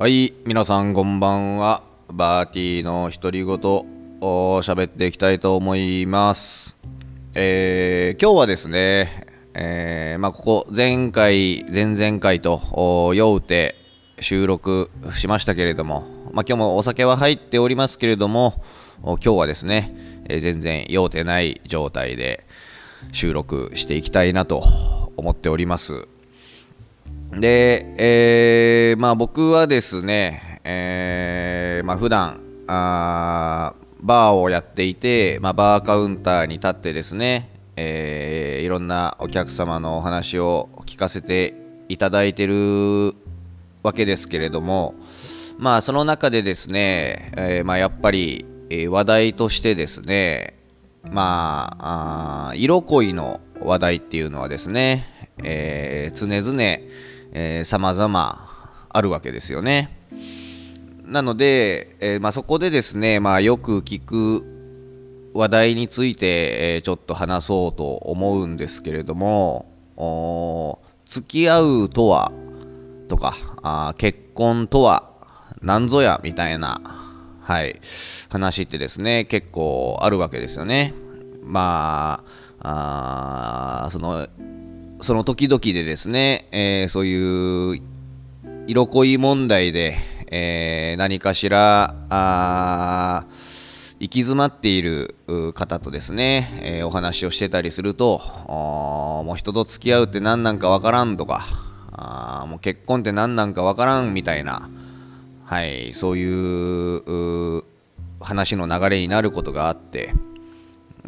はい、皆さんこんばんは。バーティーの独り言を喋っていきたいと思います。えー今日はですね、えーまあ、ここ前回、前々回と酔うて収録しましたけれども、まあ、今日もお酒は入っておりますけれども、今日はですね、えー全然酔うてない状態で収録していきたいなと思っております。で、えーまあ僕はですね、えーまあ普段あーバーをやっていて、まあ、バーカウンターに立ってですね、えーいろんなお客様のお話を聞かせていただいてるわけですけれども、まあその中でですね、えーまあやっぱり、え話題としてですね、まあ、あ色恋の話題っていうのはですね、えー常々、えー、様々あるわけですよね。なので、えーまあ、そこでですね、まあ、よく聞く話題について、えーちょっと話そうと思うんですけれども、付き合うとはとか、あ結婚とは何ぞやみたいな、はい、話ってですね、結構あるわけですよね。まあ、あその、その時々でですね、えーそういう色恋問題で、えー何かしらあ行き詰まっている方とですね、えーお話をしてたりするともう人と付き合うって何なんかわからんとかあもう結婚って何なんかわからんみたいな、はい、そういう話の流れになることがあって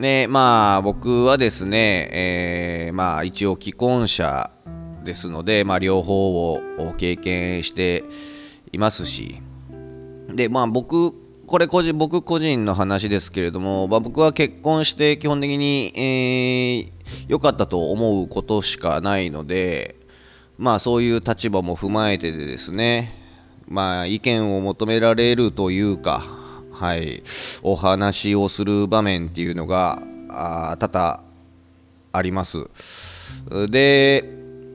でまあ僕はですね、えーまあ一応既婚者ですので、まあ、両方を経験していますしでまあ僕これ個人僕個人の話ですけれども、まあ、僕は結婚して基本的に良、えー良かったと思うことしかないのでまあそういう立場も踏まえてでですねまあ意見を求められるというかはい。お話をする場面っていうのがあ多々あります。で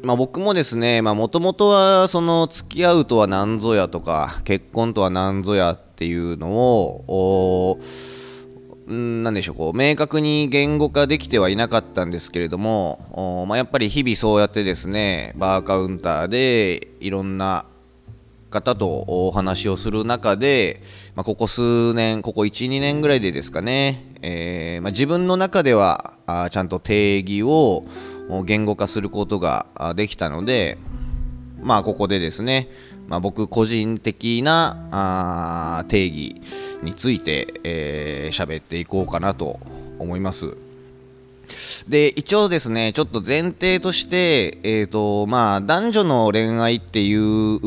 まあ、僕もですねもともとはその付き合うとは何ぞやとか結婚とは何ぞやっていうのをおんなんでしょうこう明確に言語化できてはいなかったんですけれどもまあ、やっぱり日々そうやってですねバーカウンターでいろんな方とお話をする中で、まあ、ここ数年ここ12年ぐらいでですかね、えーまあ、自分の中ではあちゃんと定義を言語化することができたのでまあここでですね、まあ、僕個人的なあ定義について喋、えーっていこうかなと思います。で一応ですねちょっと前提として、えーとまあ、男女の恋愛っていう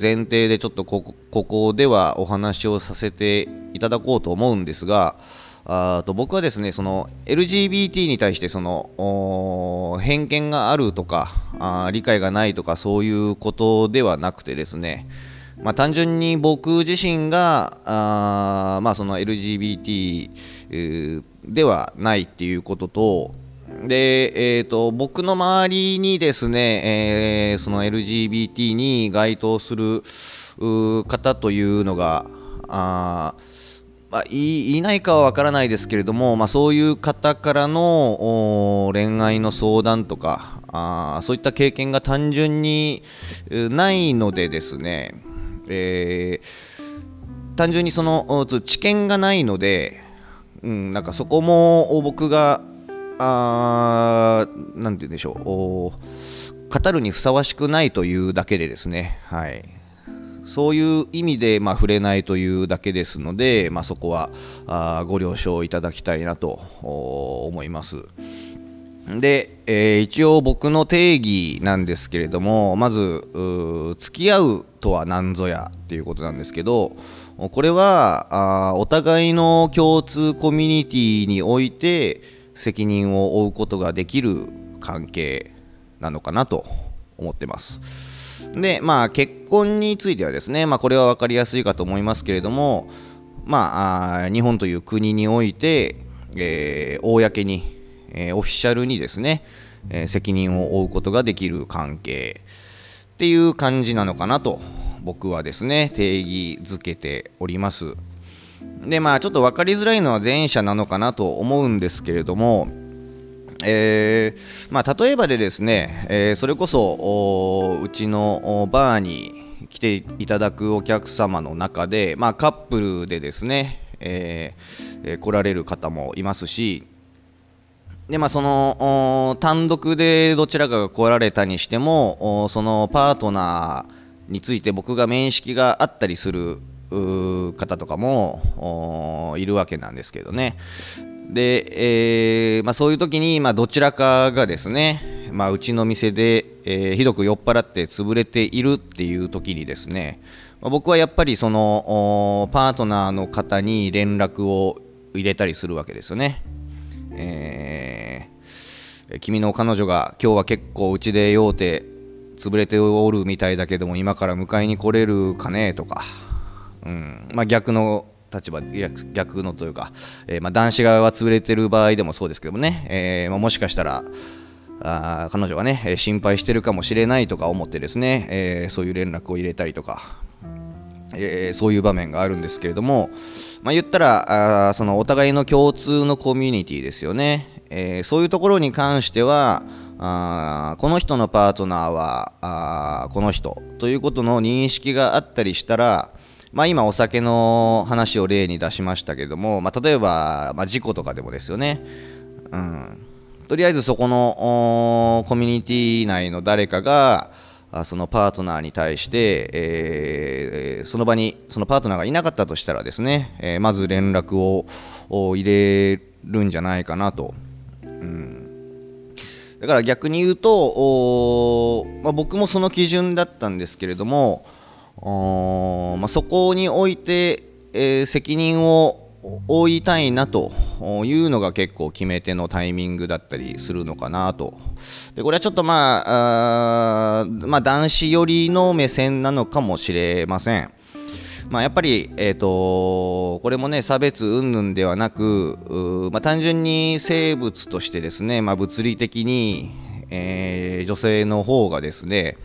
前提でちょっとここではお話をさせていただこうと思うんですがあと僕はですねその LGBT に対してその偏見があるとかあ理解がないとかそういうことではなくてですねまあ、単純に僕自身があ、まあ、その LGBT ではないっていうこととで、えー、と僕の周りにですね、えーその LGBT に該当する方というのがあまあ、いいないかは分からないですけれども、まあ、そういう方からの恋愛の相談とかあそういった経験が単純にないのでですね、えー単純にその知見がないので、うん、なんかそこも僕があなんて言うんでしょう。語るにふさわしくないというだけでですね、はい、そういう意味で、まあ、触れないというだけですので、まあ、そこはあご了承いただきたいなと思います。で、えー一応僕の定義なんですけれどもまずうー付き合うとは何ぞやっていうことなんですけどこれはあお互いの共通コミュニティにおいて責任を負うことができる関係なのかなと思ってます。でまあ結婚についてはですね、まあ、これは分かりやすいかと思いますけれどもまああ日本という国において、えー公に、えーオフィシャルにですね、えー責任を負うことができる関係っていう感じなのかなと僕はですね定義づけております。でまあちょっと分かりづらいのは前者なのかなと思うんですけれどもえー、まあ、例えばでですね、えー、それこそうちのバーに来ていただくお客様の中で、まあ、カップルでですね、えー、来られる方もいますしで、まあ、その単独でどちらかが来られたにしてもそのパートナーについて僕が面識があったりする方とかもいるわけなんですけどねで、えー、まあ、そういう時に、まあ、どちらかがですね、まあ、うちの店で、えー、ひどく酔っ払って潰れているっていう時にですね、ま、僕はやっぱりそのパートナーの方に連絡を入れたりするわけですよね。えー、君の彼女が今日は結構うちで酔うて潰れておるみたいだけども今から迎えに来れるかね？とか、うん。まあ、逆の立場逆のというか、えー、まあ、男子側が潰れてる場合でもそうですけどもね、えー、まあ、もしかしたらあ彼女がね心配してるかもしれないとか思ってですね、えー、そういう連絡を入れたりとか、えそういう場面があるんですけれども、まあ、言ったらあそのお互いの共通のコミュニティですよね、えそういうところに関してはあこの人のパートナーはあこの人ということの認識があったりしたら、まあ、今お酒の話を例に出しましたけども、まあ、例えば、まあ、事故とかでもですよね、うん、とりあえずそこのコミュニティ内の誰かがそのパートナーに対して、えー、その場にそのパートナーがいなかったとしたらですね、えー、まず連絡を入れるんじゃないかなと、うん、だから逆に言うと、まあ、僕もその基準だったんですけれども、まあ、そこにおいて、えー、責任を負いたいなというのが結構決め手のタイミングだったりするのかなと。でこれはちょっとまああ、まあ、男子寄りの目線なのかもしれません。まあ、やっぱり、えーと、これもね差別云々ではなく、まあ、単純に生物としてですね、まあ、物理的に、えー、女性の方がですね、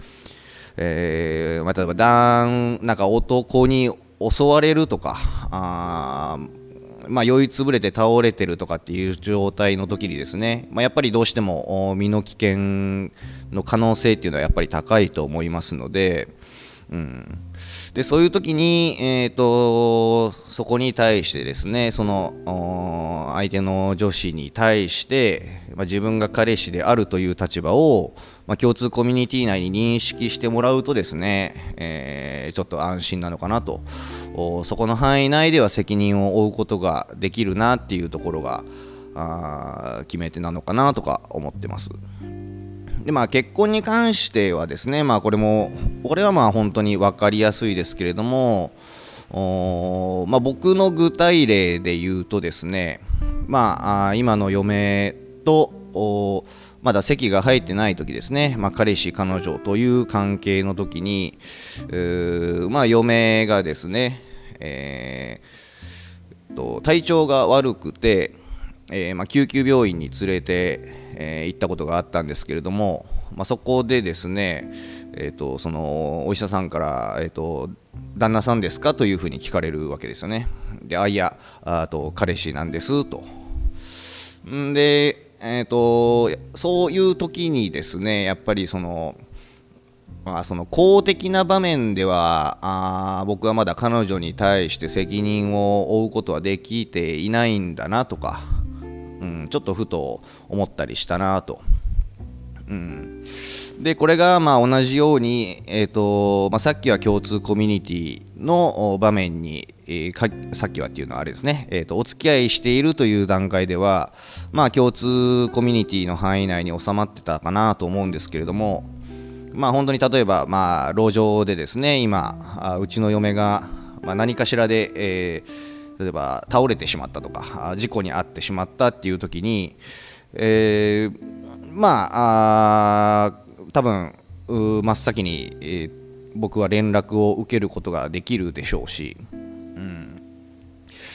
えーまあ、例えばだんなんか男に襲われるとかあまあ、酔いつぶれて倒れてるとかっていう状態の時にですね、まあ、やっぱりどうしても身の危険の可能性っていうのはやっぱり高いと思いますので、うん、でそういう時に、えーと、そこに対してですねその相手の女子に対して、まあ、自分が彼氏であるという立場を、まあ、共通コミュニティ内に認識してもらうとですね、えー、ちょっと安心なのかなとそこの範囲内では責任を負うことができるなっていうところが決め手なのかなとか思ってます。でまあ、結婚に関してはですね、まあ、これもこれはまあ本当に分かりやすいですけれどもお、まあ、僕の具体例で言うとですね、まあ、今の嫁とまだ席が入ってない時ですね、まあ、彼氏彼女という関係の時にまあ、嫁がですね、えー、と体調が悪くて、えーまあ、救急病院に連れてえー、行ったことがあったんですけれども、まあ、そこでですね、えーと、そのお医者さんから、えーと「旦那さんですか?」というふうに聞かれるわけですよね。で「あいやあと彼氏なんです」と。んで、えーと、そういう時にですねやっぱりそのまあ、その公的な場面ではあ僕はまだ彼女に対して責任を負うことはできていないんだなとかうん、ちょっとふと思ったりしたなと。うん、でこれがまあ同じように、えーとまあ、さっきは共通コミュニティの場面に、えー、さっきはっていうのはあれですね、えーと、お付き合いしているという段階では、まあ、共通コミュニティの範囲内に収まってたかなと思うんですけれども、まあ、本当に例えば、まあ、路上でですね今あうちの嫁が、まあ、何かしらで、えー例えば倒れてしまったとか事故に遭ってしまったっていう時に、えー、まあ多分真っ先に、えー、僕は連絡を受けることができるでしょうし、うん、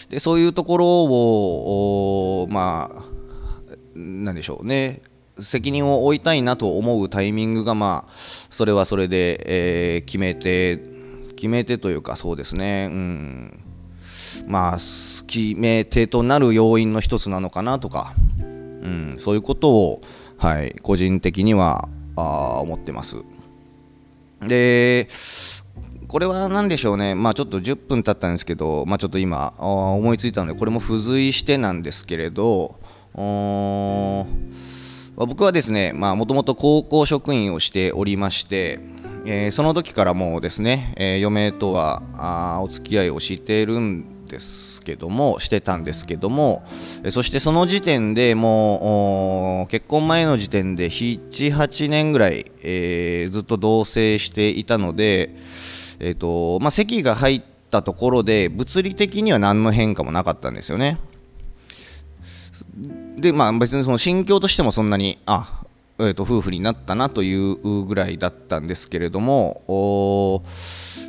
でそういうところをまあなんでしょうね。責任を負いたいなと思うタイミングがまあそれはそれで、えー、決めて決め手というかそうですね。うん。まあ決め手となる要因の一つなのかなとか、うん、そういうことを、はい、個人的にはあ思ってます。でこれは何でしょうね、まあ、ちょっと10分経ったんですけど、まあ、ちょっと今思いついたのでこれも付随してなんですけれど僕はですねもともと高校職員をしておりまして、えー、その時からもうですね、えー、嫁とはあお付き合いをしているんですけどもしてたんですけどもそしてその時点でもう結婚前の時点で78年ぐらい、えー、ずっと同棲していたのでえーとまあ、席が入ったところで物理的には何の変化もなかったんですよね。でまあ別にその心境としてもそんなにあ、えー、と夫婦になったなというぐらいだったんですけれども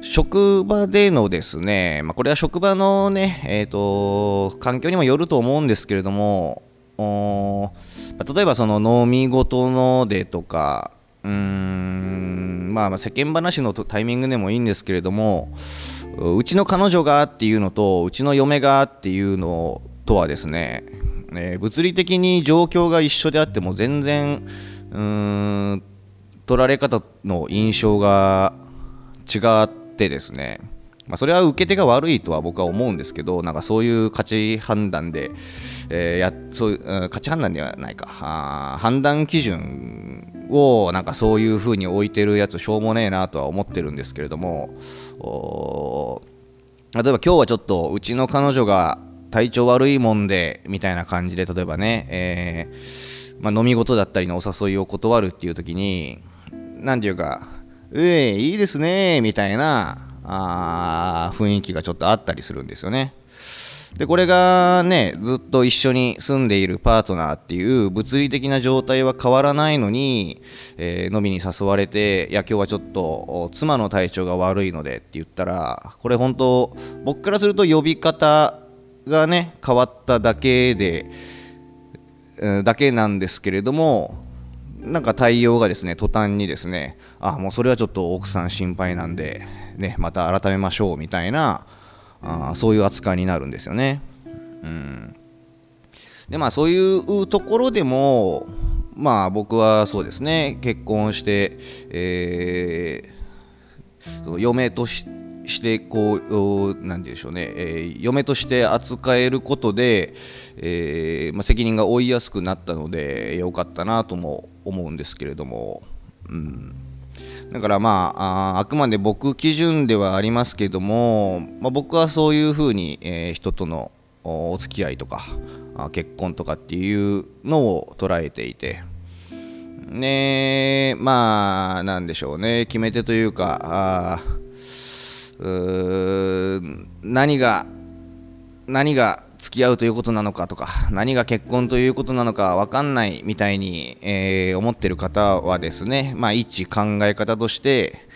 職場でのですね、まあ、これは職場のね、えーと、環境にもよると思うんですけれども例えばその飲み事のでとかうーんまあ世間話のタイミングでもいいんですけれどもうちの彼女がっていうのとうちの嫁がっていうのとはですね、えー、物理的に状況が一緒であっても全然うーん取られ方の印象が違ってですね。まあ、それは受け手が悪いとは僕は思うんですけどなんかそういう価値判断で、えー、やそうう、価値判断ではないか。あ判断基準をなんかそういう風に置いてるやつしょうもねえなとは思ってるんですけれども例えば今日はちょっとうちの彼女が体調悪いもんでみたいな感じで例えばね、えー、まあ、飲み事だったりのお誘いを断るっていう時に何て言うか「うえいいですね」みたいなあ雰囲気がちょっとあったりするんですよね。でこれがねずっと一緒に住んでいるパートナーっていう物理的な状態は変わらないのに、えー、飲みに誘われていや今日はちょっと妻の体調が悪いのでって言ったらこれ本当僕からすると呼び方がね変わっただけで、だけなんですけれどもなんか対応がですね途端にですねあもうそれはちょっと奥さん心配なんでね、また改めましょうみたいなあそういう扱いになるんですよね。うん、でまあそういうところでもまあ僕はそうですね結婚して、えー、嫁としてこう何て言うんでしょうね、えー、嫁として扱えることで、えー、まあ、責任が負いやすくなったので良かったなとも思うんですけれども。うん。だからまああくまで僕基準ではありますけども、まあ、僕はそういうふうに、えー、人とのお付き合いとか結婚とかっていうのを捉えていて。ねまあなんでしょうね。決め手というかあ何が何が付き合うということなのかとか何が結婚ということなのか分かんないみたいに、えー、思ってる方はですねまあ一考え方として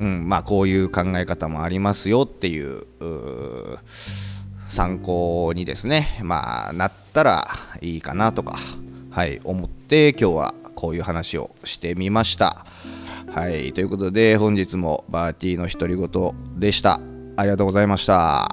うんまあ、こういう考え方もありますよっていう参考にですねまあなったらいいかなとかはい思って今日はこういう話をしてみました。はい、ということで本日もバーティーの独り言でした。ありがとうございました。